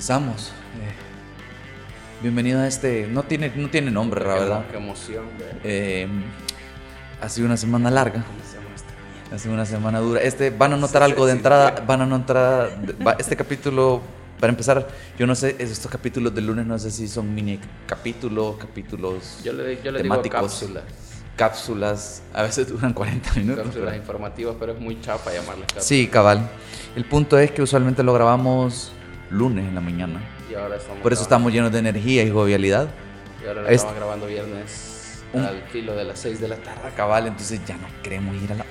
Comenzamos. Eh, bienvenido a este. No tiene, no tiene nombre, la verdad. Qué emoción, Eh, ha sido una semana larga. ¿Cómo se llama esta Ha sido una semana dura. Este, van a notar algo de entrada. Van a notar. Este capítulo, para empezar, yo no sé, estos capítulos del lunes no sé si son mini capítulos, capítulos Yo le, yo le digo temáticos, cápsulas. cápsulas. A veces duran 40 minutos. Cápsulas pero- informativas, pero es muy chapa llamarlas cápsulas. Sí, cabal. El punto es que usualmente lo grabamos lunes en la mañana. Y ahora estamos Por eso estamos llenos de energía y jovialidad. Y ahora estamos grabando viernes Un- al filo de las 6 de la tarde. Cabal, entonces ya no queremos ir a la...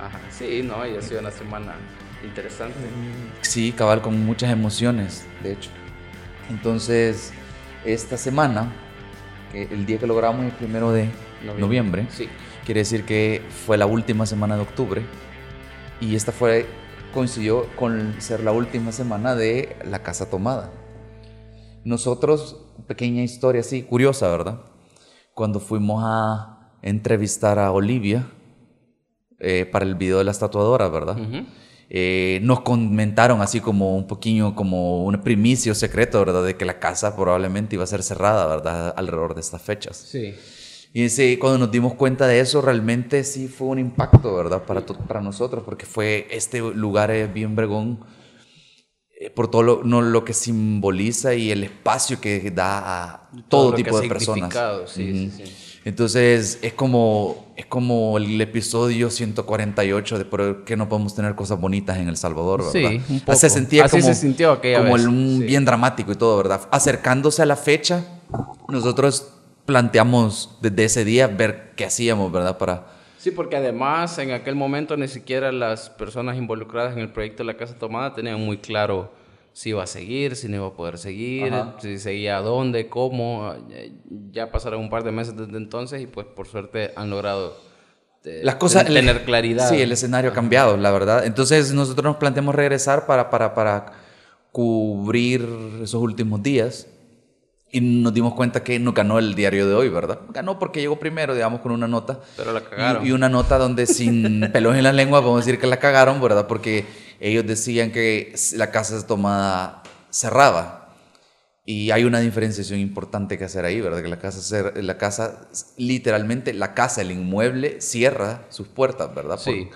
Ajá. Sí, no, y ha sido una semana interesante. Sí, cabal, con muchas emociones, de hecho. Entonces, esta semana, el día que lo grabamos es el primero de noviembre, Sí. quiere decir que fue la última semana de octubre. Y esta fue, coincidió con ser la última semana de La Casa Tomada. Nosotros, pequeña historia así, curiosa, ¿verdad? Cuando fuimos a entrevistar a Olivia eh, para el video de la estatuadora, ¿verdad? Eh, nos comentaron así como un poquillo, como un primicio secreto, ¿verdad? De que la casa probablemente iba a ser cerrada, ¿verdad? Alrededor de estas fechas. Sí. Y ese, cuando nos dimos cuenta de eso, realmente sí fue un impacto, ¿verdad? Para, to- para nosotros, porque fue este lugar es bien bregón eh, por todo lo, no, lo que simboliza y el espacio que da a todo, que tipo de personas. Sí, sí, sí. Entonces es como, es como el episodio 148 de por qué no podemos tener cosas bonitas en El Salvador, ¿verdad? Sí, un poco. Así se sentía Así como, se sintió aquella como vez, el- un sí. bien dramático y todo, ¿verdad? Acercándose a la fecha, nosotros planteamos desde ese día ver qué hacíamos, ¿verdad? Para... Sí, porque además en aquel momento ni siquiera las personas involucradas en el proyecto de la Casa Tomada tenían muy claro si iba a seguir, si no iba a poder seguir, Ajá. si seguía a dónde, cómo. Ya- Ya pasaron un par de meses desde entonces y pues por suerte han logrado eh, Las cosas... ten- tener claridad. Sí, el escenario ha cambiado, la verdad. Entonces nosotros nos planteamos regresar para, para, para cubrir esos últimos días. Y nos dimos cuenta que no ganó el diario de hoy, ¿verdad? Ganó porque llegó primero, digamos, con una nota. Pero la cagaron. Y, y una nota donde sin pelos en la lengua podemos decir que la cagaron, ¿verdad? Porque ellos decían que la casa tomada cerraba. Y hay una diferenciación importante que hacer ahí, ¿verdad? Que la casa, la casa literalmente, la casa, el inmueble, cierra sus puertas, ¿verdad? Por Sí.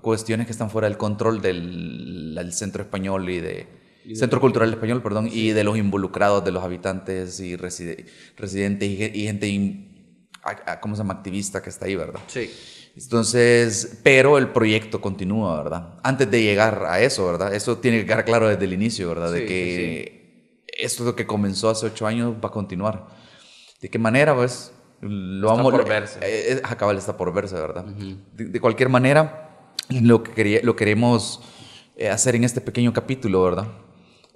cuestiones que están fuera del control del, del centro español y de... De- Centro Cultural Español, perdón, y de los involucrados, de los habitantes y reside- residentes y, y gente, in- a- a- ¿cómo se llama? Activista que está ahí, ¿verdad? Sí. Entonces, pero el proyecto continúa, ¿verdad? Antes de llegar a eso, ¿verdad? Eso tiene que quedar claro desde el inicio, ¿verdad? De Sí, que esto es lo que comenzó hace ocho años va a continuar. ¿De qué manera, pues? Lo Está vamos por verse. eh, eh, está por verse, ¿verdad? de, de cualquier manera, lo que quería, lo queremos eh, hacer en este pequeño capítulo, ¿verdad?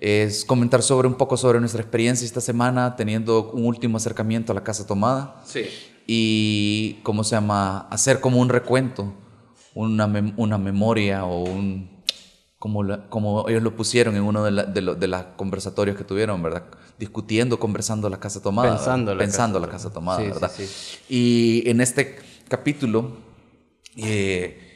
Es comentar sobre un poco sobre nuestra experiencia esta semana teniendo un último acercamiento a la casa tomada Sí. y, ¿cómo se llama? Hacer como un recuento, una, mem- una memoria o un... Como, la- como ellos lo pusieron en uno de, la- de, lo- de los conversatorios que tuvieron, ¿verdad? Discutiendo, conversando la casa tomada. Pensando la Pensando casa la casa tomada. tomada, Sí, ¿verdad? sí, sí. Y en este capítulo, eh,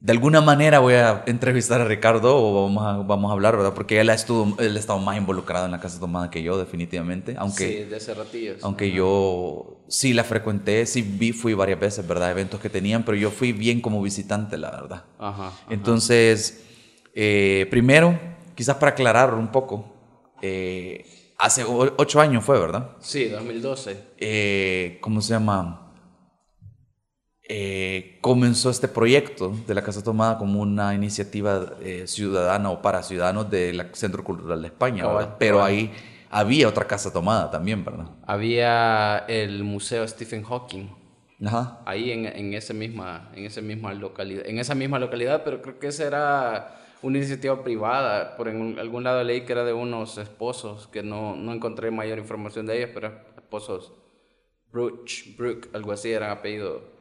de alguna manera voy a entrevistar a Ricardo o vamos a, vamos a hablar, ¿verdad? Porque él ha, estuvo, él ha estado más involucrado en la casa tomada que yo, definitivamente. Aunque, sí, de sí. aunque yo sí la frecuenté, sí vi, fui varias veces, ¿verdad? Eventos que tenían, pero yo fui bien como visitante, la verdad. Ajá. ajá. Entonces, eh, primero, quizás para aclarar un poco, eh, hace ocho años fue, ¿verdad? Sí, 2012. eh, ¿cómo se llama? Eh, comenzó este proyecto de la Casa Tomada como una iniciativa eh, ciudadana o para ciudadanos del Centro Cultural de España, Cabal. Pero cabal. ahí había otra Casa Tomada también, ¿verdad? Había el Museo Stephen Hawking. Ajá. ahí en, en, ese misma, en, esa misma localidad, en esa misma localidad, pero creo que esa era una iniciativa privada. Por en algún lado leí que era de unos esposos, que no, no encontré mayor información de ellos, pero esposos Brooch, Brook, algo así, eran apellido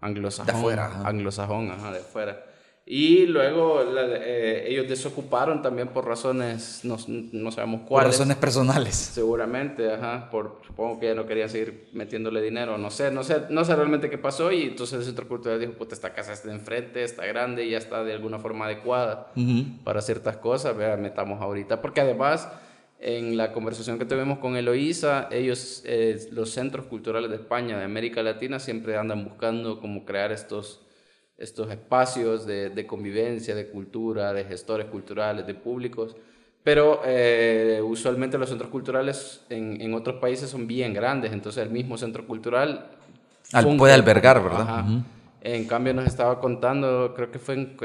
anglosajón. De afuera, ajá. Anglosajón, ajá, de afuera. Y luego la- eh, ellos desocuparon también por razones, no, no sabemos Por cuáles. razones personales. Seguramente, ajá, por, supongo que ya no querían seguir metiéndole dinero, no sé, no sé, no sé realmente qué pasó y entonces el Centro Cultural dijo, puta, esta casa está de enfrente, está grande y ya está de alguna forma adecuada Ujú. para ciertas cosas, vea, metamos ahorita, porque además en la conversación que tuvimos con Eloísa, ellos, eh, los centros culturales de España, de América Latina, siempre andan buscando cómo crear estos, estos espacios de, de convivencia, de cultura, de gestores culturales, de públicos. Pero eh, usualmente los centros culturales en, en, otros países son bien grandes, entonces el mismo centro cultural... Al, puede albergar, ¿verdad? En cambio nos estaba contando, creo que fue en,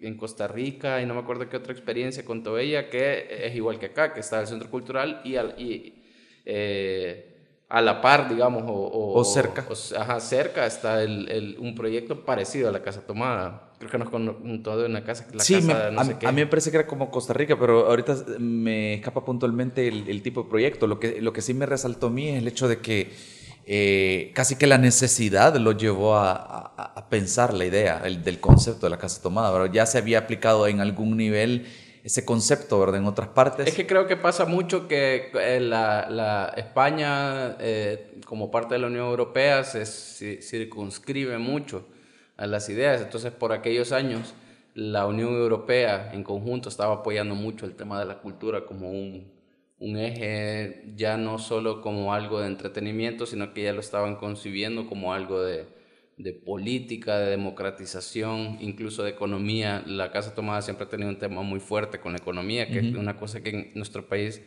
en, Costa Rica y no me acuerdo qué otra experiencia contó ella, que es igual que acá, que está el centro cultural y, al, y eh, a la par, digamos, o, o, cerca. ajá, cerca está el, el, un proyecto parecido a la Casa Tomada. Creo que nos contó de una casa, la sí, casa no a, sé qué. a, mí me parece que era como Costa Rica, pero ahorita me escapa puntualmente el, el tipo de proyecto. Lo que, lo que sí me resaltó a mí es el hecho de que eh, casi que la necesidad lo llevó a, pensar la idea el, del concepto de la casa tomada, pero ya se había aplicado en algún nivel ese concepto, ¿verdad? En otras partes. Es que creo que pasa mucho que eh, la, España, eh, como parte de la Unión Europea, se circunscribe mucho a las ideas. Entonces, por aquellos años, la Unión Europea en conjunto estaba apoyando mucho el tema de la cultura como un un eje ya no solo como algo de entretenimiento, sino que ya lo estaban concibiendo como algo de, de política, de democratización, incluso de economía. La Casa Tomada siempre ha tenido un tema muy fuerte con la economía, que es una cosa que en nuestro país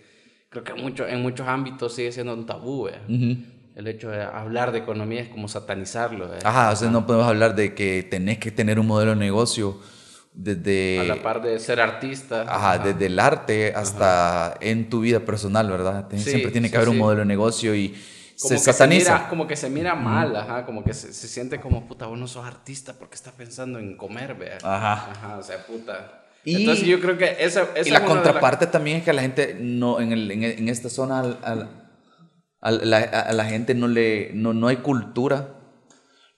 creo que mucho, en muchos ámbitos sigue siendo un tabú. El hecho de hablar de economía es como satanizarlo. Ajá, o sea, no podemos hablar de que tenés que tener un modelo de negocio desde... A la par de ser artista. Ajá, desde el arte hasta en tu vida personal, ¿verdad? Siempre tiene que haber un modelo de negocio y se sataniza. como que se mira mal, ajá, como que se, siente como, puta, vos no sos artista porque estás pensando en comer, vea. Ajá. Ajá, o sea, puta. Y, Entonces yo creo que esa, esa y la contraparte también es que a la gente no, en, el, en, esta zona a, la, a, la, gente no le no, no hay cultura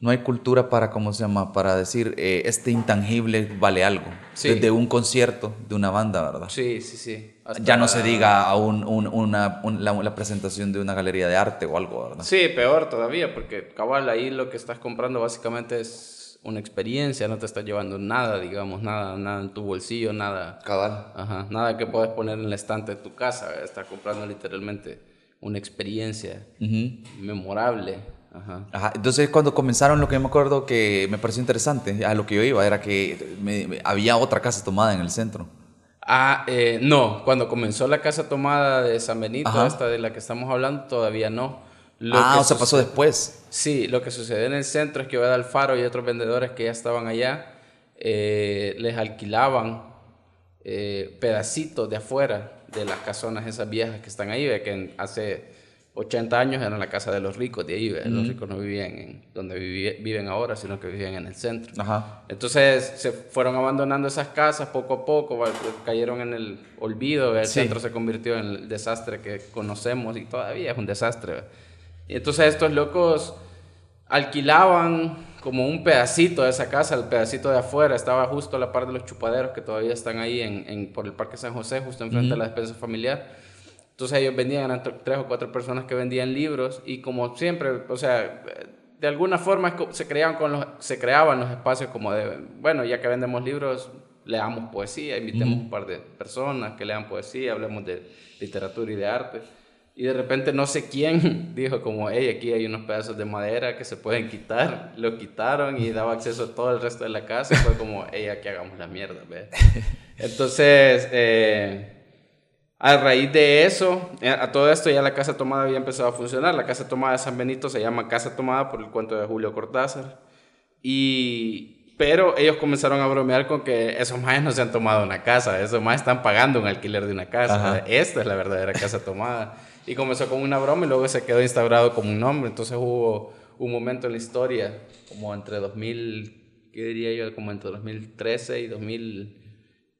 no hay cultura para, ¿cómo se llama? Para decir, eh, este intangible vale algo. Sí. Desde un concierto de una banda, ¿verdad? Sí, sí, sí. ya no se diga a un, una, la, presentación de una galería de arte o algo, ¿verdad? Sí, peor todavía, porque cabal, ahí lo que estás comprando básicamente es una experiencia, no te estás llevando nada, digamos, nada, nada en tu bolsillo, nada. Cabal. Ajá, nada que puedes poner en el estante de tu casa, estás comprando literalmente una experiencia memorable Ajá. Entonces, cuando comenzaron, lo que me acuerdo que me pareció interesante, a lo que yo iba, era que había otra casa tomada en el centro. Ah, eh, no, cuando comenzó la casa tomada de San Benito, esta de la que estamos hablando, todavía no. ah, o sea, pasó después. Sí, lo que sucedió en el centro es que Oeda Alfaro y otros vendedores que ya estaban allá, eh, les alquilaban eh, pedacitos de afuera de las casonas esas viejas que están ahí, que hace 80 años era la casa de los ricos de ahí. Los ricos no vivían en donde viven ahora, sino que vivían en el centro. Entonces se fueron abandonando esas casas poco a poco, cayeron en el olvido. El centro se convirtió en el desastre que conocemos y todavía es un desastre. Y entonces estos locos alquilaban como un pedacito de esa casa, el pedacito de afuera, estaba justo a la par de los chupaderos que todavía están ahí en, por el Parque San José, justo enfrente de la despensa familiar. Entonces ellos vendían, eran tres o cuatro personas que vendían libros y como siempre, o sea, de alguna forma se, creaban con los, se creaban los espacios como de, bueno, ya que vendemos libros, leamos poesía, invitemos un par de personas que lean poesía, hablemos de literatura y de arte. Y de repente no sé quién dijo como, hey, aquí hay unos pedazos de madera que se pueden quitar. Lo quitaron y daba acceso a todo el resto de la casa. Y fue como, hey, aquí hagamos la mierda, ¿ves? Entonces, eh, a raíz de eso, eh, a todo esto ya la Casa Tomada había empezado a funcionar. La Casa Tomada de San Benito se llama Casa Tomada por el cuento de Julio Cortázar. Y, pero ellos comenzaron a bromear con que esos más no se han tomado una casa, esos más están pagando un alquiler de una casa. Esta es la verdadera Casa Tomada. Y comenzó con una broma y luego se quedó instaurado como un nombre. Entonces hubo un momento en la historia, como entre 2000, ¿qué diría yo? Como entre 2013 y 2000.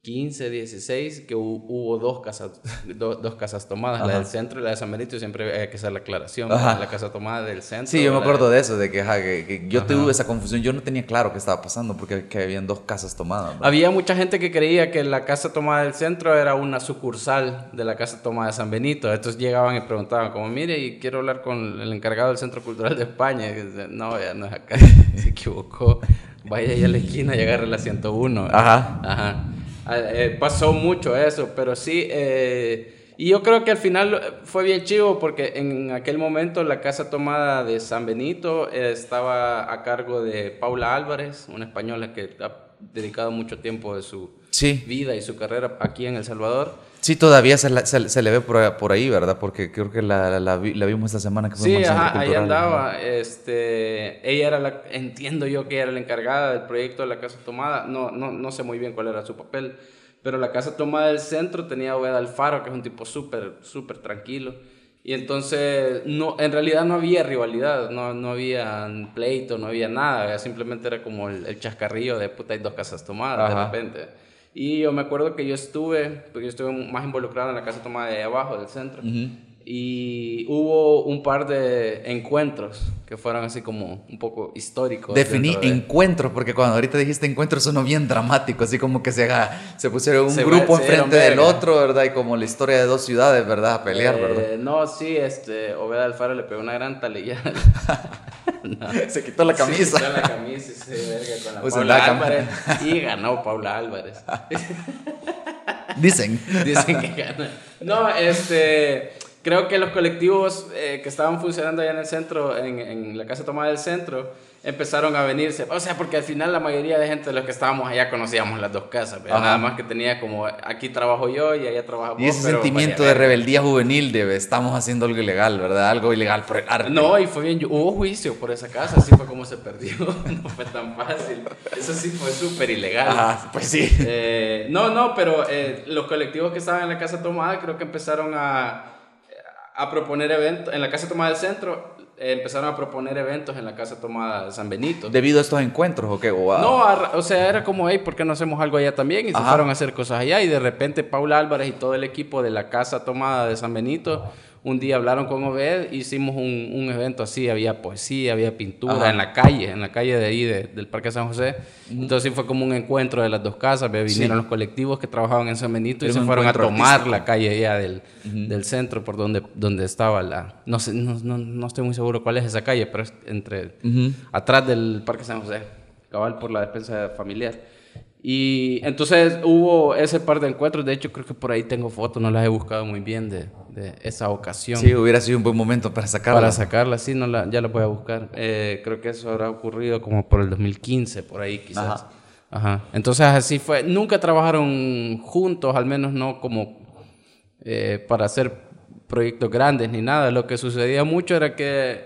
15, 16, que hubo dos casas, dos casas tomadas, la del centro y la de San Benito, siempre hay que hacer la aclaración, la casa tomada del centro. Sí, yo me acuerdo de, eso, de que, que, yo tuve esa confusión, yo no tenía claro qué estaba pasando porque que habían dos casas tomadas. Había mucha gente que creía que la casa tomada del centro era una sucursal de la casa tomada de San Benito, entonces llegaban y preguntaban como, mire, y quiero hablar con el encargado del Centro Cultural de España, y no, ya no es acá, se equivocó, vaya ahí a la esquina y agarre la 101. Ajá. Ajá. Ah, eh, pasó mucho eso, pero sí, eh, Y yo creo que al final fue bien chivo porque en aquel momento la casa tomada de San Benito estaba a cargo de Paula Álvarez, una española que ha dedicado mucho tiempo de su vida y su carrera aquí en El Salvador. Sí, todavía se, se, le ve por, ahí, ¿verdad? Porque creo que la, la, vimos esta semana que fue Sí, ajá, ahí andaba. Este, ella era la, entiendo yo que era la encargada del proyecto de la Casa Tomada. No, no, no sé muy bien cuál era su papel, pero la Casa Tomada del centro tenía a Obed Alfaro, que es un tipo súper, súper tranquilo. Y entonces, no, en realidad no había rivalidad, no, no había pleito, no había nada. Simplemente era como el, chascarrillo de puta, hay dos casas tomadas de repente. Y yo me acuerdo que yo estuve, porque yo estuve más involucrado en la casa tomada de abajo, del centro. Y hubo un par de encuentros que fueron así como un poco históricos. Definí encuentros, porque cuando ahorita dijiste encuentros sonó bien dramático, así como que se, haga, se pusieron un grupo enfrente del otro, ¿verdad? Y como la historia de dos ciudades, ¿verdad? A pelear, ¿verdad? Eh, no, sí, este, Obed Alfaro le pegó una gran talillada. Se quitó la camisa. Se quitó la camisa y se verga con la Paula Álvarez. Y ganó Paula Álvarez. Dicen. Dicen que ganó. No, este creo que los colectivos eh, que estaban funcionando allá en el centro, en, en, la Casa Tomada del Centro, empezaron a venirse. O sea, porque al final la mayoría de gente de los que estábamos allá conocíamos las dos casas. Nada más que tenía como, aquí trabajo yo y allá trabajo Y ese sentimiento de rebeldía juvenil de estamos haciendo algo ilegal, ¿verdad? Algo ilegal por el arte. No, y fue bien, hubo juicio por esa casa, así fue como se perdió. no fue tan fácil. Eso sí fue súper ilegal. Ah, pues sí. Eh, no, no, pero eh, los colectivos que estaban en la casa tomada creo que empezaron a a proponer eventos, en la Casa Tomada del Centro, eh, empezaron a proponer eventos en la Casa Tomada de San Benito. ¿Debido a estos encuentros o qué? No, o sea, era como, hey, ¿por qué no hacemos algo allá también? Y se fueron a hacer cosas allá y de repente Paula Álvarez y todo el equipo de la Casa Tomada de San Benito un día hablaron con Obed, hicimos un, un evento así, había poesía, había pintura en la calle, en la calle de ahí del Parque San José. Entonces fue como un encuentro de las dos casas, vinieron los colectivos que trabajaban en San Benito y se fueron a tomar la calle ya del, del, centro por donde, donde estaba la... No, sé, no, no, estoy muy seguro cuál es esa calle, pero es entre... Atrás del Parque San José, cabal por la despensa familiar. Y entonces hubo ese par de encuentros, de hecho creo que por ahí tengo fotos, no las he buscado muy bien de, de esa ocasión. Sí, hubiera sido un buen momento para sacarla. Para sacarla, sí, no la, ya la voy a buscar. Eh, creo que eso habrá ocurrido como por el 2015, por ahí quizás. Ajá. Entonces así fue. Nunca trabajaron juntos, al menos no como eh, para hacer proyectos grandes ni nada. Lo que sucedía mucho era que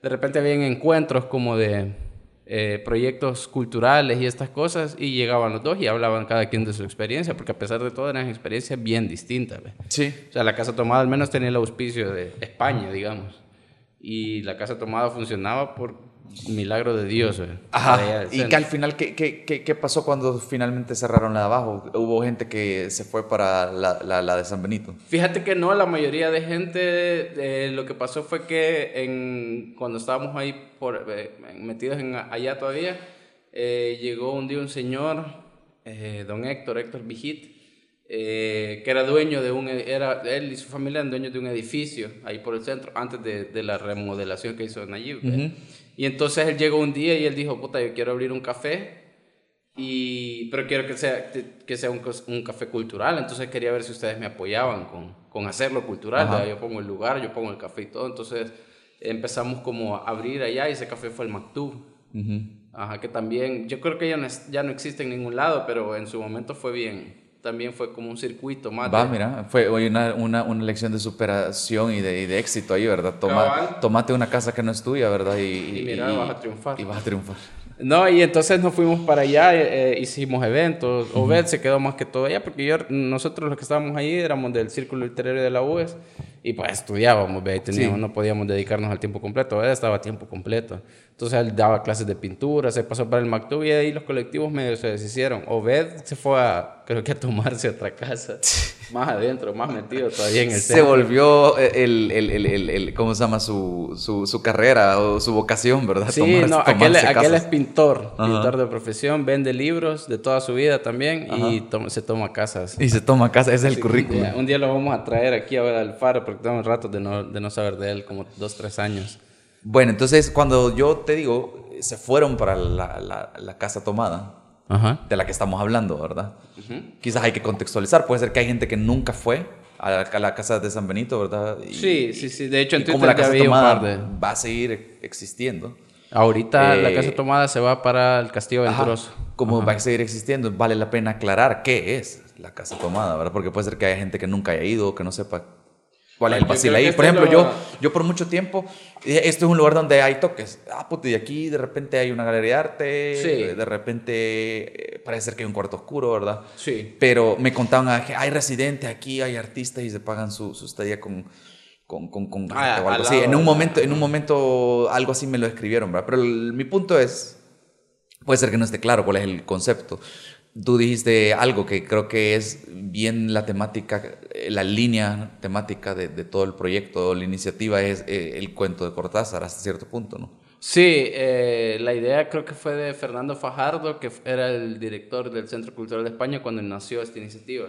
de repente habían encuentros como de eh, proyectos culturales y estas cosas y llegaban los dos y hablaban cada quien de su experiencia, porque a pesar de todo eran experiencias bien distintas. Sí. O sea, la Casa Tomada al menos tenía el auspicio de España, digamos. Y la Casa Tomada funcionaba por milagro de Dios. Ajá. Y que al final, ¿qué, qué, qué, pasó cuando finalmente cerraron la de abajo? ¿Hubo gente que se fue para la, la, de San Benito? Fíjate que no, la mayoría de gente, lo que pasó fue que en, cuando estábamos ahí por, eh, metidos en, allá todavía, eh, llegó un día un señor, eh, don Héctor, Héctor Vigit, que era dueño de un, era, él y su familia eran dueños de un edificio ahí por el centro, antes de, de la remodelación que hizo Nayib. Y entonces él llegó un día y él dijo, puta, yo quiero abrir un café, y, pero quiero que sea, que sea un, un café cultural. Entonces quería ver si ustedes me apoyaban con, con hacerlo cultural. Yo pongo el lugar, yo pongo el café y todo. Entonces empezamos como a abrir allá y ese café fue el Mactub. Ajá, que también, yo creo que ya no, ya no existe en ningún lado, pero en su momento fue bien, también fue como un circuito más. Va, mira, fue hoy una, una, una, lección de superación y de, y de éxito ahí, ¿verdad? Toma, tomate una casa que no es tuya, ¿verdad? Y, y mira, vas a triunfar. Y vas a triunfar. No, y entonces nos fuimos para allá, eh, eh, hicimos eventos. Obed se quedó más que todo allá, porque yo, nosotros los que estábamos ahí éramos del Círculo Literario de la UES y pues estudiábamos, teníamos, no podíamos dedicarnos al tiempo completo. Obed estaba a tiempo completo. Entonces él daba clases de pintura, se pasó para el Mactub y ahí los colectivos medio se deshicieron. Obed se fue a, creo que a tomarse otra casa, más adentro, más metido todavía en el Se volvió el, el, el, el, ¿cómo se llama? Su, su, su, carrera o su vocación, ¿verdad? Sí, no, aquel, aquel, es pintor, pintor de profesión, vende libros de toda su vida también y se toma casas. Y se toma casas, ese es el currículum. Un día, lo vamos a traer aquí a ver al faro porque tenemos rato de no, de no saber de él, como dos, tres años. Bueno, entonces cuando yo te digo, se fueron para la, la, casa tomada, de la que estamos hablando, ¿verdad? Quizás hay que contextualizar, puede ser que hay gente que nunca fue a la, a la casa de San Benito, ¿verdad? Y- Sí, sí, sí. De hecho, en y como Twitter la ya casa vi un tomada par de... va a seguir existiendo. Ahorita la Eh, casa tomada se va para el Castillo Ajá, Venturoso. como va a seguir existiendo, vale la pena aclarar qué es la casa tomada, ¿verdad? Porque puede ser que haya gente que nunca haya ido, que no sepa cuál es el creo ahí. Por esto ejemplo, lo- yo, yo por mucho tiempo, eh, este es un lugar donde hay toques. Ah, puto, y aquí de repente hay una galería de arte, Sí. de repente eh, parece ser que hay un cuarto oscuro, ¿verdad? Sí. Pero me contaban, ah, que hay residentes aquí, hay artistas y se pagan su, su estadía con, con, con, con Ah, o al algo así. En un momento, en un momento algo así me lo escribieron, ¿verdad? Pero el- mi punto es, puede ser que no esté claro cuál es el concepto. Tú dijiste algo que creo que es bien la temática, eh, la línea temática de, de todo el proyecto, la iniciativa es eh, el cuento de Cortázar hasta cierto punto, ¿no? Sí, eh, la idea creo que fue de Fernando Fajardo, que era el director del Centro Cultural de España cuando nació esta iniciativa.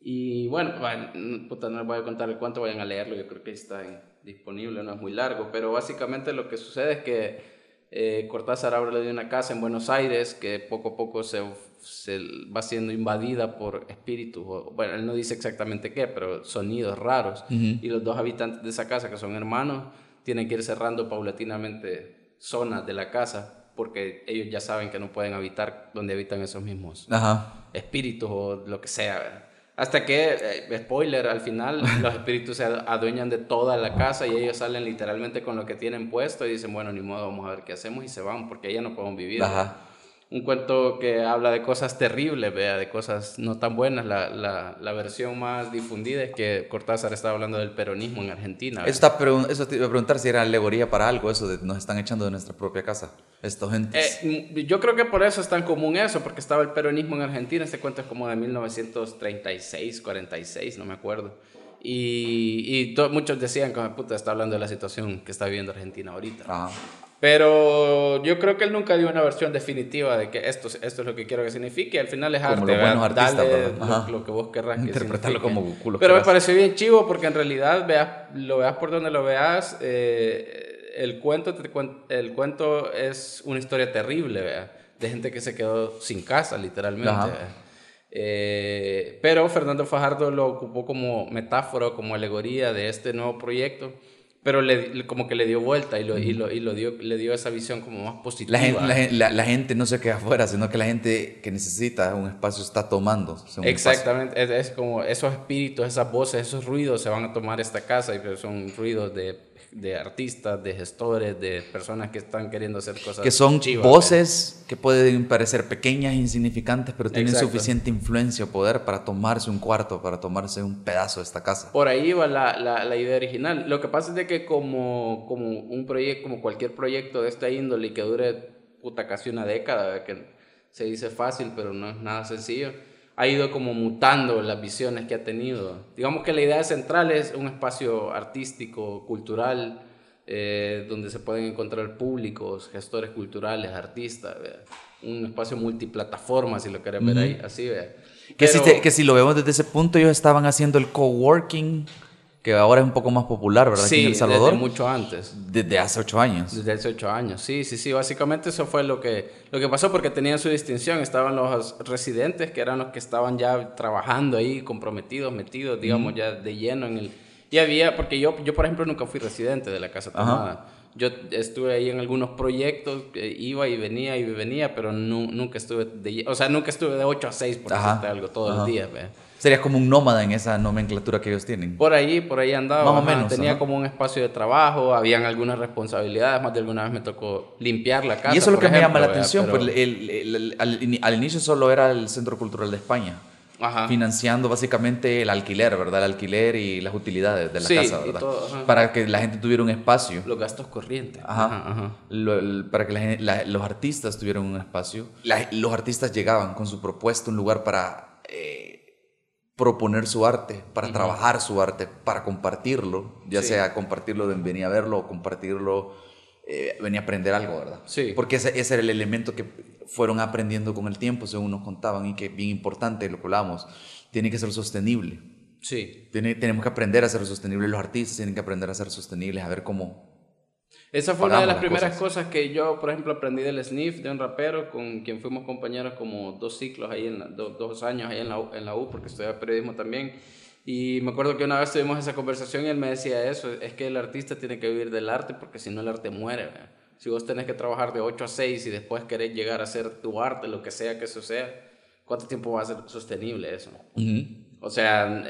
Y bueno, bueno, puta, no les voy a contar el cuánto, vayan a leerlo, yo creo que está disponible, no es muy largo, pero básicamente lo que sucede es que eh, Cortázar habla de una casa en Buenos Aires que poco a poco se, se va siendo invadida por espíritus, o, bueno, él no dice exactamente qué, pero sonidos raros, y los dos habitantes de esa casa, que son hermanos, tienen que ir cerrando paulatinamente zonas de la casa porque ellos ya saben que no pueden habitar donde habitan esos mismos Ajá. espíritus o lo que sea. Hasta que, eh, spoiler, al final los espíritus se adueñan de toda la casa y ellos salen literalmente con lo que tienen puesto y dicen, bueno, ni modo, vamos a ver qué hacemos y se van porque ya no podemos vivir. Ajá. Un cuento que habla de cosas terribles, vea, de cosas no tan buenas. La, la, la versión más difundida es que Cortázar estaba hablando del peronismo en Argentina. Eso, está eso te iba a preguntar si era alegoría para algo, eso de nos están echando de nuestra propia casa, estos gentes. Eh, yo creo que por eso es tan común eso, porque estaba el peronismo en Argentina. Este cuento es como de 1936, 46, no me acuerdo. Y, y muchos decían que puta está hablando de la situación que está viviendo Argentina ahorita. Ajá. Pero yo creo que él nunca dio una versión definitiva de que esto, es- esto es lo que quiero que signifique. Al final es Como arte, Dale ¿verdad? lo, lo que vos querrás que Interpretarlo signifique. como culo Pero me querrás. pareció bien chivo porque en realidad veas, lo veas por donde lo veas, eh, el, cuento te el cuento es una historia terrible, vea, de gente que se quedó sin casa, literalmente. Ajá. Eh, pero Fernando Fajardo lo ocupó como metáfora, como alegoría de este nuevo proyecto, pero le, como que le dio vuelta y, lo, y, lo, y lo dio, le dio esa visión como más positiva. La gente, la, la- la gente no se queda afuera, sino que la gente que necesita un espacio está tomando. Exactamente, es, es como esos espíritus, esas voces, esos ruidos se van a tomar esta casa y son ruidos de, de artistas, de gestores, de personas que están queriendo hacer cosas Que son chivas, voces que pueden parecer pequeñas insignificantes, pero tienen Exacto. suficiente influencia o poder para tomarse un cuarto, para tomarse un pedazo de esta casa. Por ahí va la, la, la idea original. Lo que pasa es de que como, como un proyecto, como cualquier proyecto de esta índole y que dure puta casi una década, que se dice fácil, pero no es nada sencillo, ha ido como mutando las visiones que ha tenido. Digamos que la idea central es un espacio artístico, cultural, eh, donde se pueden encontrar públicos, gestores culturales, artistas, un espacio multiplataforma, si lo querés ver ahí, así. Que, si te- que si lo vemos desde ese punto, ellos estaban haciendo el coworking, que ahora es un poco más popular, ¿verdad? Aquí Sí, en El Salvador. desde mucho antes. Desde hace ocho años. Desde hace ocho años, sí, sí, sí. Básicamente eso fue lo que, lo que pasó porque tenían su distinción. Estaban los residentes, que eran los que estaban ya trabajando ahí, comprometidos, metidos, digamos, ya de lleno en el... Y había, porque yo, yo, por ejemplo, nunca fui residente de la Casa Ajá. Tomada. Yo estuve ahí en algunos proyectos, eh, iba y venía y venía, pero nu- nunca estuve de... O sea, nunca estuve de 8 a 6, por Ajá. decirte algo, todos Ajá. los días, ¿ve? Serías como un nómada en esa nomenclatura que ellos tienen. Por ahí, por ahí andaba. Más o menos, Tenía como un espacio de trabajo, habían algunas responsabilidades, más de alguna vez me tocó limpiar la casa. y eso es lo que me llama la atención. Pero- pues, el- el- el- al, ini- al inicio solo era el Centro Cultural de España, Ajá. financiando básicamente el alquiler, ¿verdad? El alquiler y las utilidades de la Sí, casa, ¿verdad? todo. Para que la gente tuviera un espacio. Los gastos corrientes. Ajá. Ajá, ajá. Lo- el- para que la la- los artistas tuvieran un espacio. La- los artistas llegaban con su propuesta, un lugar para eh, proponer su arte, para trabajar su arte, para compartirlo, ya Sí. sea compartirlo de venir a verlo o compartirlo, eh, venir a aprender algo, ¿verdad? Sí. Porque ese, ese era el elemento que fueron aprendiendo con el tiempo, según nos contaban, y que bien importante, lo hablábamos, tiene que ser sostenible. Sí. Tiene- tenemos que aprender a ser sostenibles, los artistas tienen que aprender a ser sostenibles, a ver cómo... Esa fue una de las primeras cosas. cosas. que yo, por ejemplo, aprendí del sniff de un rapero con quien fuimos compañeros como dos ciclos ahí, en la- do- dos años ahí en la, en la U, porque estudiaba periodismo también. Y me acuerdo que una vez tuvimos esa conversación y él me decía eso, es que el artista tiene que vivir del arte porque si no el arte muere. Si vos tenés que trabajar de 8 a 6 y después querés llegar a hacer tu arte, lo que sea que eso sea, ¿cuánto tiempo va a ser sostenible eso? O sea,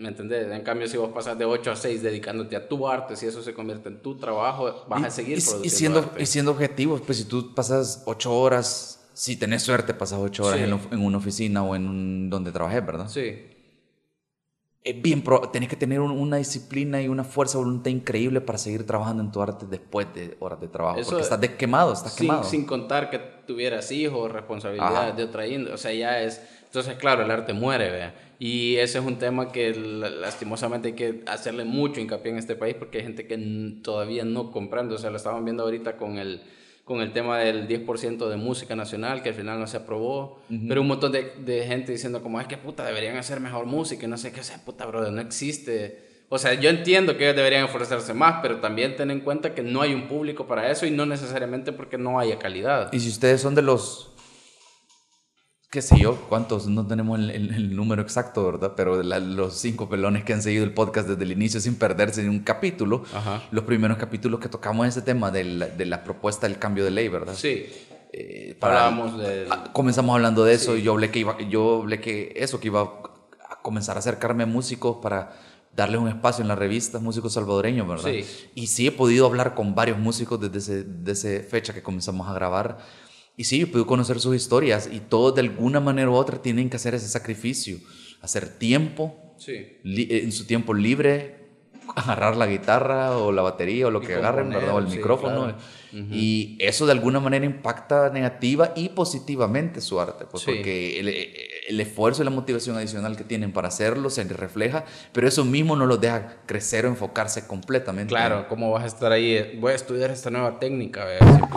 ¿me entendés? En cambio, si vos pasas de 8 a 6 dedicándote a tu arte, si eso se convierte en tu trabajo, vas a seguir y, produciendo y siendo, arte. Y siendo objetivos, pues si tú pasas 8 horas, si tenés suerte, pasas 8 horas Sí. en, en una oficina o en un, donde trabajes, ¿verdad? Sí, Es bien, pro- tenés que tener un- una disciplina y una fuerza de voluntad increíble para seguir trabajando en tu arte después de horas de trabajo. Eso- porque estás de quemado, estás sin, quemado. sin contar que tuvieras hijos, responsabilidades Ajá. de otra índole, o sea, ya es... Entonces, claro, el arte muere, vea. Y ese es un tema que la- lastimosamente hay que hacerle mucho hincapié en este país porque hay gente que todavía no comprende. O sea, lo estaban viendo ahorita con el, con el tema del 10% de música nacional que al final no se aprobó. Pero un montón de, de gente diciendo como, es que puta, deberían hacer mejor música y no sé qué. O sea, puta, brother, no existe. O sea, yo entiendo que ellos deberían esforzarse más, pero también ten en cuenta que no hay un público para eso y no necesariamente porque no haya calidad. Y si ustedes son de los, qué sé yo, cuántos, no tenemos el, el- el número exacto, ¿verdad? Pero la- los cinco pelones que han seguido el podcast desde el inicio sin perderse ni un capítulo, Ajá. los primeros capítulos que tocamos ese tema de la, de la propuesta del cambio de ley, ¿verdad? Sí, Eh, para- de... Ah, comenzamos hablando de eso y yo hablé que iba, yo hablé que eso, que iba a comenzar a acercarme a músicos para darles un espacio en las revistas, músicos salvadoreños, ¿verdad? Sí. Y sí he podido hablar con varios músicos desde esa fecha que comenzamos a grabar. Y sí, podido conocer sus historias y todos de alguna manera u otra tienen que hacer ese sacrificio, hacer tiempo, Sí. li- en su tiempo libre, agarrar la guitarra o la batería o lo Y que agarren, ¿verdad? O el sí, micrófono. claro. Y eso de alguna manera impacta negativa y positivamente su arte, pues Sí. porque el, el esfuerzo y la motivación adicional que tienen para hacerlo se refleja, pero eso mismo no los deja crecer o enfocarse completamente. Claro, ¿cómo vas a estar ahí? Voy a estudiar esta nueva técnica,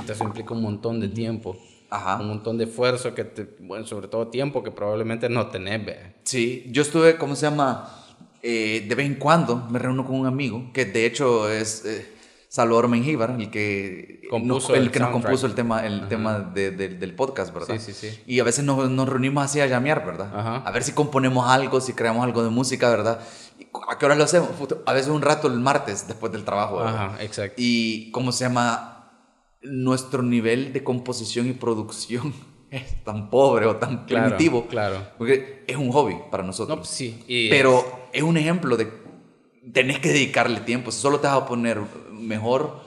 eso implica un montón de tiempo, Ajá. un montón de esfuerzo, que te, bueno, sobre todo tiempo que probablemente no tenés, ¿vea? Sí, yo estuve, ¿cómo se llama? Eh, de vez en cuando me reúno con un amigo, que de hecho es eh, Salvador Mengíbar, el que, Compuso nos, el el que nos compuso el tema, el tema de- de- del podcast, ¿verdad? Sí, sí, sí. Y a veces nos, nos reunimos así a llamear, ¿verdad? Ajá. A ver si componemos algo, si creamos algo de música, ¿verdad? ¿Y ¿A qué hora lo hacemos? A veces un rato el martes después del trabajo, ¿verdad? Ajá, exacto. Y cómo se llama nuestro nivel de composición y producción es tan pobre o tan Claro, primitivo. claro. Porque es un hobby para nosotros. No, sí. y- Pero es un ejemplo de tenés que dedicarle tiempo. Solo te vas a poner mejor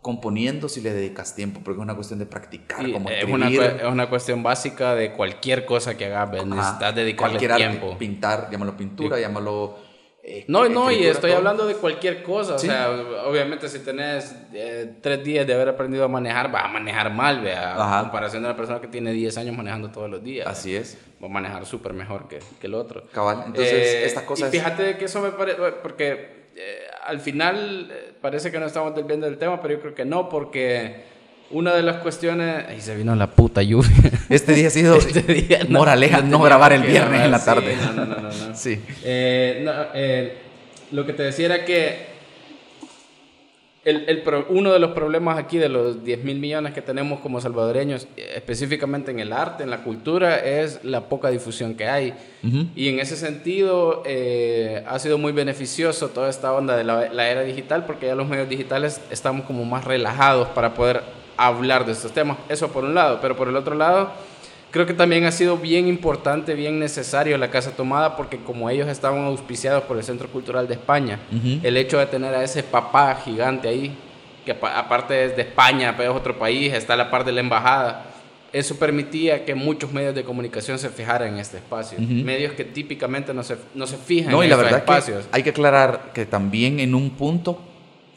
componiendo si le dedicas tiempo, porque es una cuestión de practicar, como es, una, es una cuestión básica de cualquier cosa que hagas, necesitas dedicarle Cualquier tiempo. arte, pintar, llámalo pintura, llámalo... eh, No, no, y estoy todo. hablando de cualquier cosa. Sí. O sea, obviamente si tenés eh, tres días de haber aprendido a manejar, vas a manejar mal, vea. A comparación de una persona que tiene 10 años manejando todos los días. Así es. Va a manejar súper mejor que, que el otro. Cabal. Entonces, Eh, estas cosas... Y fíjate que eso me parece, porque eh, al final eh, parece que no estamos desviando del tema, pero yo creo que no, porque una de las cuestiones... Ahí se vino la puta lluvia. Este día ha sido Este día no- moraleja, no, grabar el viernes grabar, en la sí, tarde. no, no, no, no, no. Sí. Eh, no, eh, lo que te decía era que el, el uno de los problemas aquí de los 10 mil millones que tenemos como salvadoreños, eh, específicamente en el arte, en la cultura, es la poca difusión que hay. Y en ese sentido eh, ha sido muy beneficioso toda esta onda de la, la era digital porque ya los medios digitales estamos como más relajados para poder hablar de estos temas. Eso por un lado, pero por el otro lado Creo que también ha sido bien importante, bien necesario la Casa Tomada porque como ellos estaban auspiciados por el Centro Cultural de España, el hecho de tener a ese papá gigante ahí, que apa- aparte es de España, pero es otro país, está a la par de la embajada, eso permitía que muchos medios de comunicación se fijaran en este espacio. Medios que típicamente no se, no se fijan No, y en la esos verdad espacios. que hay que aclarar que también en un punto,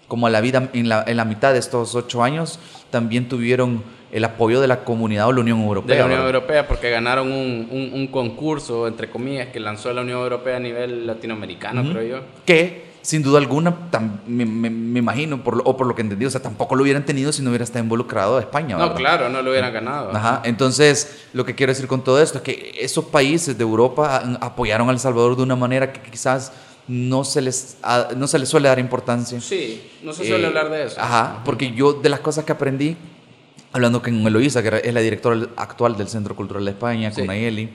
como a la vida, en la, en la mitad de estos ocho años, también tuvieron el apoyo de la comunidad o la Unión Europea. de la Unión ¿verdad? Europea porque ganaron un, un- un concurso, entre comillas, que lanzó la Unión Europea a nivel latinoamericano, creo yo. Que, sin duda alguna, tam- me, me- me imagino, por lo- o por lo que entendí, o sea, tampoco lo hubieran tenido si no hubiera estado involucrado España. No, ¿verdad? claro, no lo hubieran ganado. Ajá, entonces lo que quiero decir con todo esto es que esos países de Europa han- apoyaron a El Salvador de una manera que quizás no se les, a- no se les suele dar importancia. Sí, no se suele Eh, hablar de eso. Ajá, porque yo de las cosas que aprendí, hablando con Eloísa, que es la directora actual del Centro Cultural de España, Sí. con Nayeli,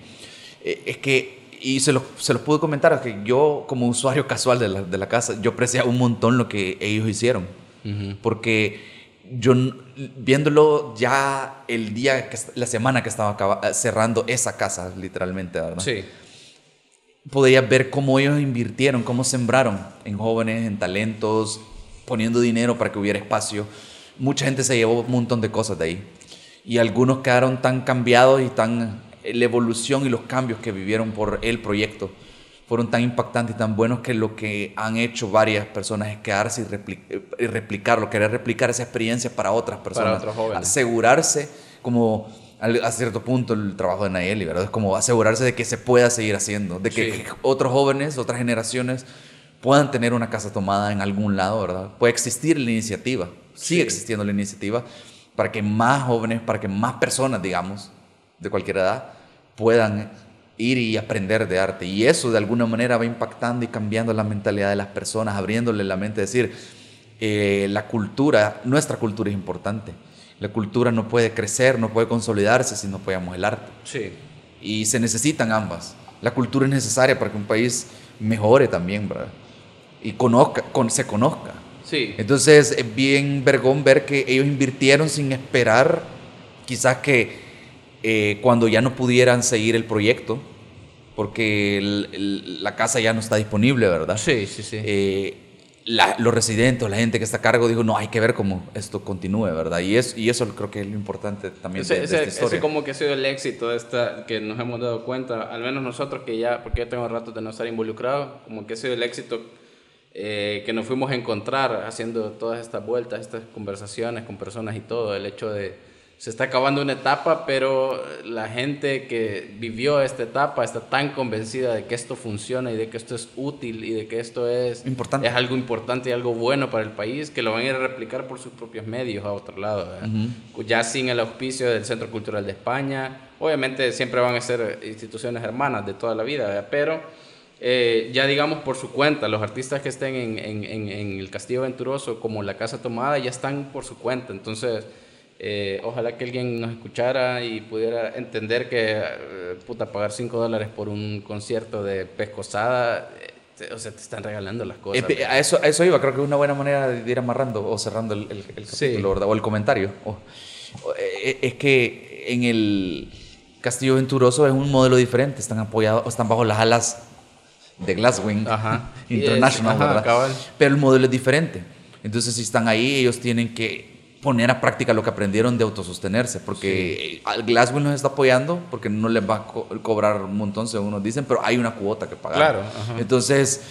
eh, es que y se los, se los pude comentar, que yo como usuario casual de la, de la casa, yo apreciaba un montón lo que ellos hicieron. Porque yo viéndolo ya el día, que, la semana que estaba cerrando esa casa, literalmente, ¿verdad? Sí. Podía ver cómo ellos invirtieron, cómo sembraron en jóvenes, en talentos, poniendo dinero para que hubiera espacio. Mucha gente se llevó un montón de cosas de ahí. Y algunos quedaron tan cambiados y tan la evolución y los cambios que vivieron por el proyecto fueron tan impactantes y tan buenos que lo que han hecho varias personas es quedarse y, replicarlo, querer replicar esa experiencia para otras personas. Para otros jóvenes. Asegurarse, como a cierto punto el trabajo de Nayeli, ¿verdad? Es como asegurarse de que se pueda seguir haciendo, de que otros jóvenes, otras generaciones puedan tener una casa tomada en algún lado, ¿verdad? Puede existir la iniciativa, sigue existiendo la iniciativa para que más jóvenes, para que más personas, digamos, de cualquier edad puedan ir y aprender de arte. Y eso de alguna manera va impactando y cambiando la mentalidad de las personas, abriéndole la mente, decir, eh, la cultura, nuestra cultura es importante. La cultura no puede crecer, no puede consolidarse si no apoyamos el arte. Sí. Y se necesitan ambas. La cultura es necesaria para que un país mejore también, ¿verdad? Y conozca, con, se conozca. Sí. Entonces es bien vergón ver que ellos invirtieron sin esperar quizás que eh, cuando ya no pudieran seguir el proyecto, porque la casa ya no está disponible, ¿verdad? Sí, sí, sí. Eh, los residentes, la gente que está a cargo, dijo, no, hay que ver cómo esto continúe, ¿verdad? Y, es, y eso creo que es lo importante también ese, de, esta historia. Ese como que ha sido el éxito de esta, que nos hemos dado cuenta, al menos nosotros que ya, porque ya tengo rato de no estar involucrado, como que ha sido el éxito eh, que nos fuimos a encontrar haciendo todas estas vueltas, estas conversaciones con personas y todo, el hecho de se está acabando una etapa, pero la gente que vivió esta etapa está tan convencida de que esto funciona y de que esto es útil y de que esto es, importante. es algo importante y algo bueno para el país, que lo van a ir a replicar por sus propios medios a otro lado. Ya sin el auspicio del Centro Cultural de España, obviamente siempre van a ser instituciones hermanas de toda la vida, pero eh, ya digamos por su cuenta, los artistas que estén en, en, en el Castillo Venturoso como la Casa Tomada ya están por su cuenta, entonces eh, ojalá que alguien nos escuchara y pudiera entender que, eh, puta, pagar 5 dólares por un concierto de pescosada, eh, o sea, te están regalando las cosas. a, eso, a eso iba, creo que es una buena manera de ir amarrando o cerrando el, el, capítulo, o el comentario. es que en el Castillo Venturoso es un modelo diferente, están apoyados, están bajo las alas de Glasswing International, ¿verdad? Pero el modelo es diferente. Entonces, si están ahí, ellos tienen que poner a práctica lo que aprendieron de autosostenerse, porque sí. Glasgow nos está apoyando, porque no les va a cobrar un montón, según nos dicen, pero hay una cuota que pagar. Claro. Entonces,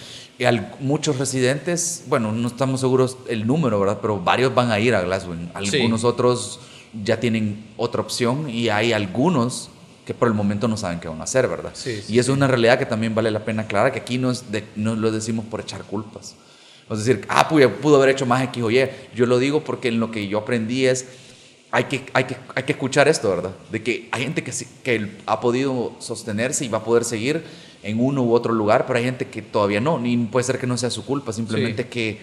muchos residentes, bueno, no estamos seguros el número, ¿verdad? Pero varios van a ir a Glasgow. Algunos otros ya tienen otra opción y hay algunos que por el momento no saben qué van a hacer, ¿verdad? Sí, y es una realidad que también vale la pena aclarar, que aquí no, no lo decimos por echar culpas. Es decir, ah, pudo haber hecho más X o Y. Yo lo digo porque en lo que yo aprendí es, hay que, hay que, hay que escuchar esto, ¿verdad? De que hay gente que, que ha podido sostenerse y va a poder seguir en uno u otro lugar, pero hay gente que todavía no, ni puede ser que no sea su culpa, simplemente que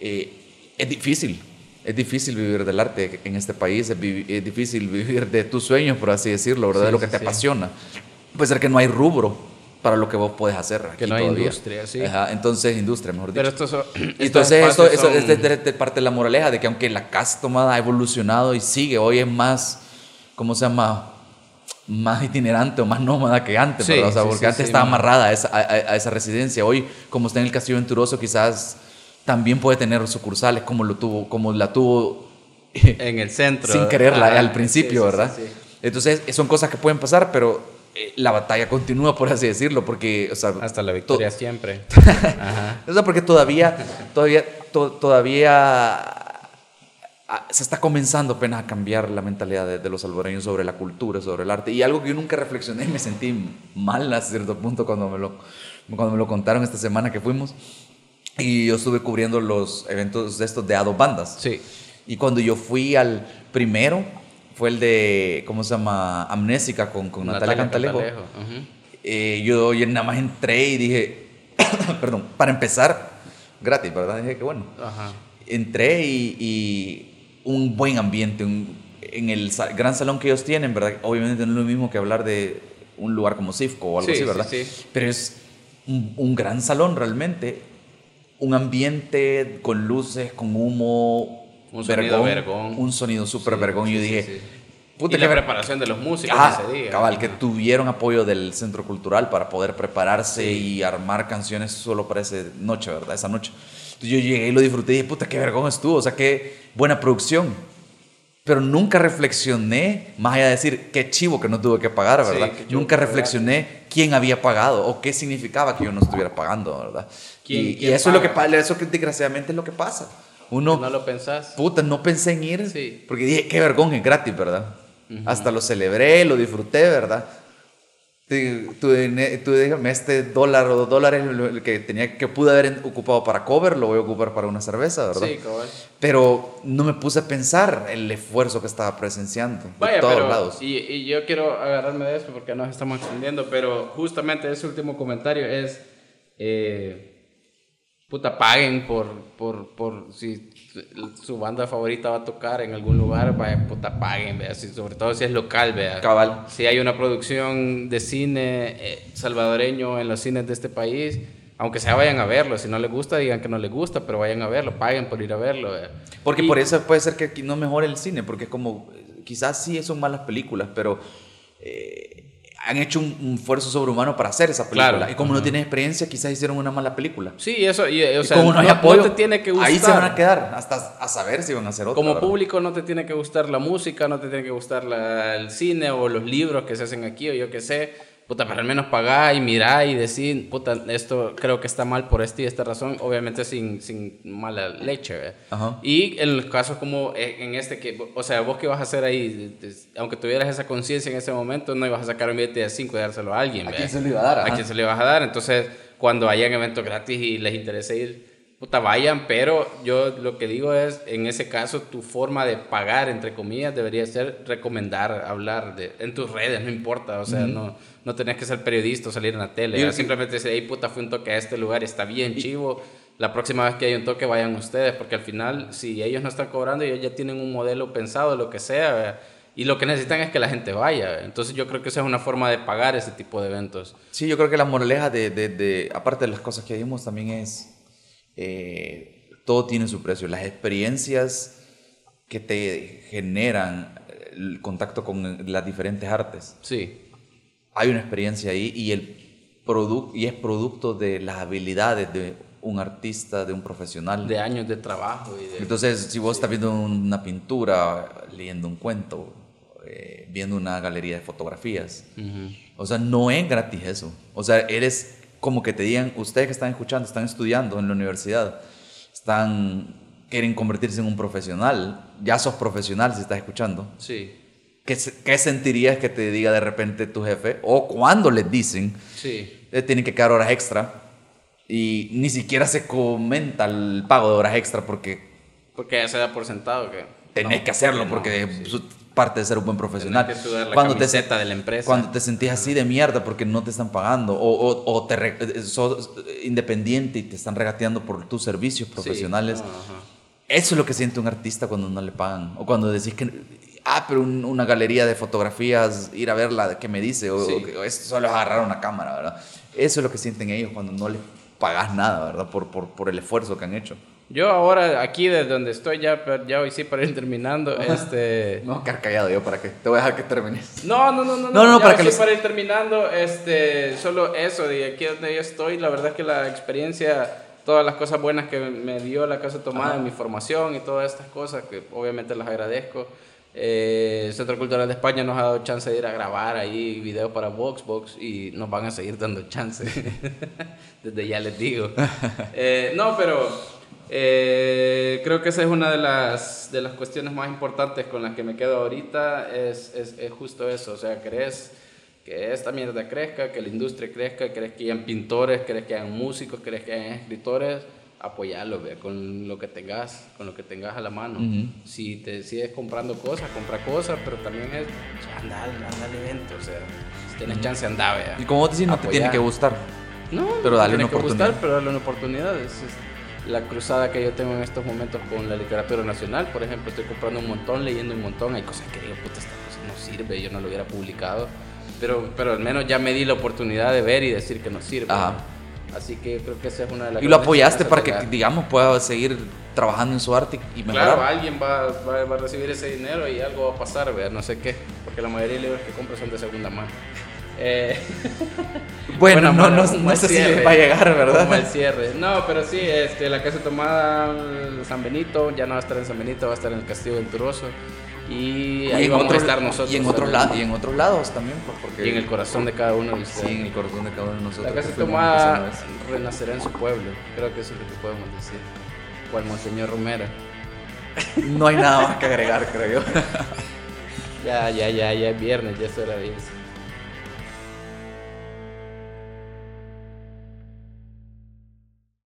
eh, es difícil. Es difícil vivir del arte en este país, es, difícil vivir de tus sueños, por así decirlo, ¿verdad? de lo que te apasiona. Puede ser que no hay rubro para lo que vos podés hacer. que no hay industria, sí. entonces, industria, mejor dicho. Pero esto, entonces, esto, eso es de, parte de la moraleja, de que aunque la casa tomada ha evolucionado y sigue, hoy es más, ¿cómo se llama? Más itinerante o más nómada que antes, sí, O sea, porque antes estaba amarrada a esa, a, esa, residencia. Hoy, como está en el Castillo Venturoso, quizás también puede tener sucursales como, lo tuvo, como la tuvo en el centro. Sin quererla al principio, ¿verdad? Entonces, son cosas que pueden pasar, pero la batalla continúa, por así decirlo, porque, o sea, hasta la victoria siempre. o sea, porque todavía, todavía, todavía ah, se está comenzando apenas a cambiar la mentalidad de, los salvadoreños sobre la cultura, sobre el arte. Y algo que yo nunca reflexioné y me sentí mal a cierto punto cuando me lo, cuando me lo contaron esta semana que fuimos. Y yo estuve cubriendo los eventos de estos de Ado Bandas. Sí. Y cuando yo fui al primero, fue el de, ¿cómo se llama? Amnésica con, con Natalia, Cantalejo. Eh, yo, nada más entré y dije, perdón, para empezar, gratis, ¿verdad? Dije que bueno. Entré y, un buen ambiente, en el gran salón que ellos tienen, ¿verdad? Obviamente no es lo mismo que hablar de un lugar como Cifco o algo así, ¿verdad? Pero es un, un, gran salón realmente, un ambiente con luces, con humo, un sonido vergón, un sonido súper vergón. y yo dije, Puta, y la preparación de los músicos ah, ese día. Cabal, que tuvieron apoyo del Centro Cultural para poder prepararse y armar canciones solo para esa noche, ¿verdad? Esa noche. Entonces yo llegué y lo disfruté y dije, puta, qué vergón estuvo, o sea, qué buena producción. Pero nunca reflexioné, más allá de decir, qué chivo que no tuve que pagar, ¿verdad? nunca reflexioné quién había pagado o qué significaba que yo no estuviera pagando, ¿verdad? y, eso es lo que eso que desgraciadamente es lo que pasa. Uno, no lo pensás. Puta, no pensé en ir. Porque dije, qué vergón, es gratis, ¿verdad? Hasta lo celebré, lo disfruté, ¿verdad? Tú, déjame este dólar o dos dólares que, tenía, que pude haber ocupado para cover, lo voy a ocupar para una cerveza, ¿verdad? Sí, cabal. Pero no me puse a pensar el esfuerzo que estaba presenciando de todos lados. Y, y, yo quiero agarrarme de esto porque nos estamos extendiendo, pero justamente ese último comentario es. Eh, puta, paguen por, por, por si su banda favorita va a tocar en algún lugar, vaya, puta, paguen, vea, sobre todo si es local, vea. Cabal. Si hay una producción de cine eh, salvadoreño en los cines de este país, aunque sea vayan a verlo, si no les gusta, digan que no les gusta, pero vayan a verlo, paguen por ir a verlo. Porque por eso puede ser que aquí no mejore el cine, porque es como, quizás sí son malas películas, pero... Eh, han hecho un, esfuerzo sobrehumano para hacer esa película. y como no tienen experiencia, quizás hicieron una mala película. Sí, eso, y, o sea, como no, hay apoyo, te tiene que gustar. Ahí se van a quedar, hasta a saber si van a hacer otra. Como público no te tiene que gustar la música, no te tiene que gustar el cine o los libros que se hacen aquí o yo qué sé puta, pero al menos pagar y mirar y decir, puta, esto creo que está mal por esta y esta razón, obviamente sin, sin mala leche. Y en los casos como e, en este, que, o sea, vos qué vas a hacer ahí, aunque tuvieras esa conciencia en ese momento, no ibas a sacar un billete de 5 y dárselo a alguien. ¿A quién se lo iba a dar? ¿A quién se lo ibas a dar? Entonces, cuando hayan eventos gratis y les interese ir, puta, vayan, pero yo lo que digo es, en ese caso, tu forma de pagar, entre comillas, debería ser recomendar, hablar de, en tus redes, no importa, o sea, no, no tenés que ser periodista o salir en la tele, simplemente decir, hey, puta, fue un toque a este lugar, está bien chivo, la próxima vez que hay un toque vayan ustedes, porque al final, si ellos no están cobrando, ellos ya tienen un modelo pensado, lo que sea, y lo que necesitan es que la gente vaya. Entonces yo creo que esa es una forma de pagar ese tipo de eventos. Sí, yo creo que la moraleja de, de, de aparte de las cosas que vimos, también es eh, todo tiene su precio. Las experiencias que te generan el contacto con las diferentes artes. Sí. Hay una experiencia ahí y, el y es producto de las habilidades de un artista, de un profesional. De años de trabajo. Entonces, si vos estás viendo una pintura, leyendo un cuento, eh, viendo una galería de fotografías, o sea, no es gratis eso. O sea, eres como que te digan, ustedes que están escuchando, están estudiando en la universidad, están, quieren convertirse en un profesional, ya sos profesional si estás escuchando. Sí. ¿Qué, ¿Qué, sentirías que te diga de repente tu jefe? O cuando les dicen, sí. Eh, tienen que quedar horas extra y ni siquiera se comenta el pago de horas extra porque... Porque ya se da por sentado que... Tenés que hacerlo porque parte de ser un buen profesional. cuando te de la empresa. Cuando te sentís así de mierda porque no te están pagando o, o, te eh, sos independiente y te están regateando por tus servicios profesionales. Eso es lo que siente un artista cuando no le pagan. O cuando decís que, ah, pero una galería de fotografías, ir a verla, ¿qué me dice? O, o solo agarrar una cámara, ¿verdad? Eso es lo que sienten ellos cuando no les pagas nada, ¿verdad? Por, por, por el esfuerzo que han hecho. Yo ahora, aquí desde donde estoy, ya, ya hoy sí para ir terminando, este... No, quedar callado yo, ¿para qué? Te voy a dejar que termines. No, no, no, no, no, no, para, que sí para ir terminando, este, solo eso, de aquí donde yo estoy, la verdad es que la experiencia, todas las cosas buenas que me dio la Casa Tomada en mi formación y todas estas cosas, que obviamente las agradezco. Eh, el Centro Cultural de España nos ha dado chance de ir a grabar ahí videos para Voxbox y nos van a seguir dando chance. Desde ya les digo. Eh, no, pero eh, creo que esa es una de las, de las cuestiones más importantes con las que me quedo ahorita, es, es, es justo eso, o sea, crees que esta mierda crezca, que la industria crezca, crees que hayan pintores, crees que hayan músicos, crees que hayan escritores, apoyarlo, con lo que tengas, con lo que tengas a la mano. Si te sigues comprando cosas, compra cosas, pero también es, anda, anda al evento, o sea, si tienes chance, anda, vea. Y como te dices, no te tiene que gustar. No, pero dale una oportunidad. Gustar, pero dale una oportunidad. es, la cruzada que yo tengo en estos momentos con la literatura nacional. Por ejemplo, estoy comprando un montón, leyendo un montón. Hay cosas que digo, puta, esta cosa no sirve, yo no lo hubiera publicado. pero, pero al menos ya me di la oportunidad de ver y decir que no sirve. Ajá. Así que creo que esa es una de las Y lo apoyaste para que, digamos, pueda seguir trabajando en su arte y mejorar. Claro, alguien va, va, va a recibir ese dinero y algo va a pasar, ¿verdad? no sé qué, porque la mayoría de libros que compro son de segunda mano. Eh, Bueno, no, no, no sé si cierre, va a llegar, ¿verdad? un mal cierre. No, pero sí, este, la casa tomada San Benito, ya no va a estar en San Benito, va a estar en el Castillo Venturoso. Y Y ahí en, vamos a estar nosotros. y en otros lados y en otros lados también porque Y en el corazón de cada uno de ustedes. sí en el corazón de cada uno de nosotros La casa tomada renacerá en su pueblo, creo que eso es lo que podemos decir. Cual Monseñor Romera. no hay nada más que agregar creo yo Ya, ya, ya, ya es viernes, ya es hora de irse.